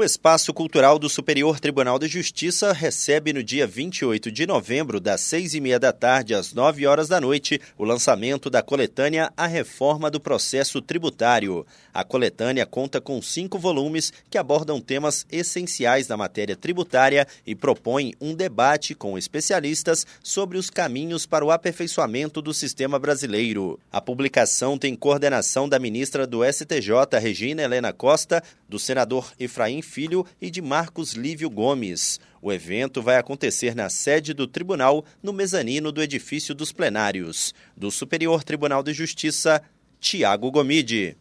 O Espaço Cultural do Superior Tribunal de Justiça recebe no dia 28 de novembro, das seis e meia da tarde às nove horas da noite, o lançamento da coletânea A Reforma do Processo Tributário. A coletânea conta com cinco volumes que abordam temas essenciais da matéria tributária e propõem um debate com especialistas sobre os caminhos para o aperfeiçoamento do sistema brasileiro. A publicação tem coordenação da ministra do STJ, Regina Helena Costa, do senador Efraim Filho e de Marcos Lívio Gomes. O evento vai acontecer na sede do tribunal, no mezanino do edifício dos plenários. Do Superior Tribunal de Justiça, Tiago Gomide.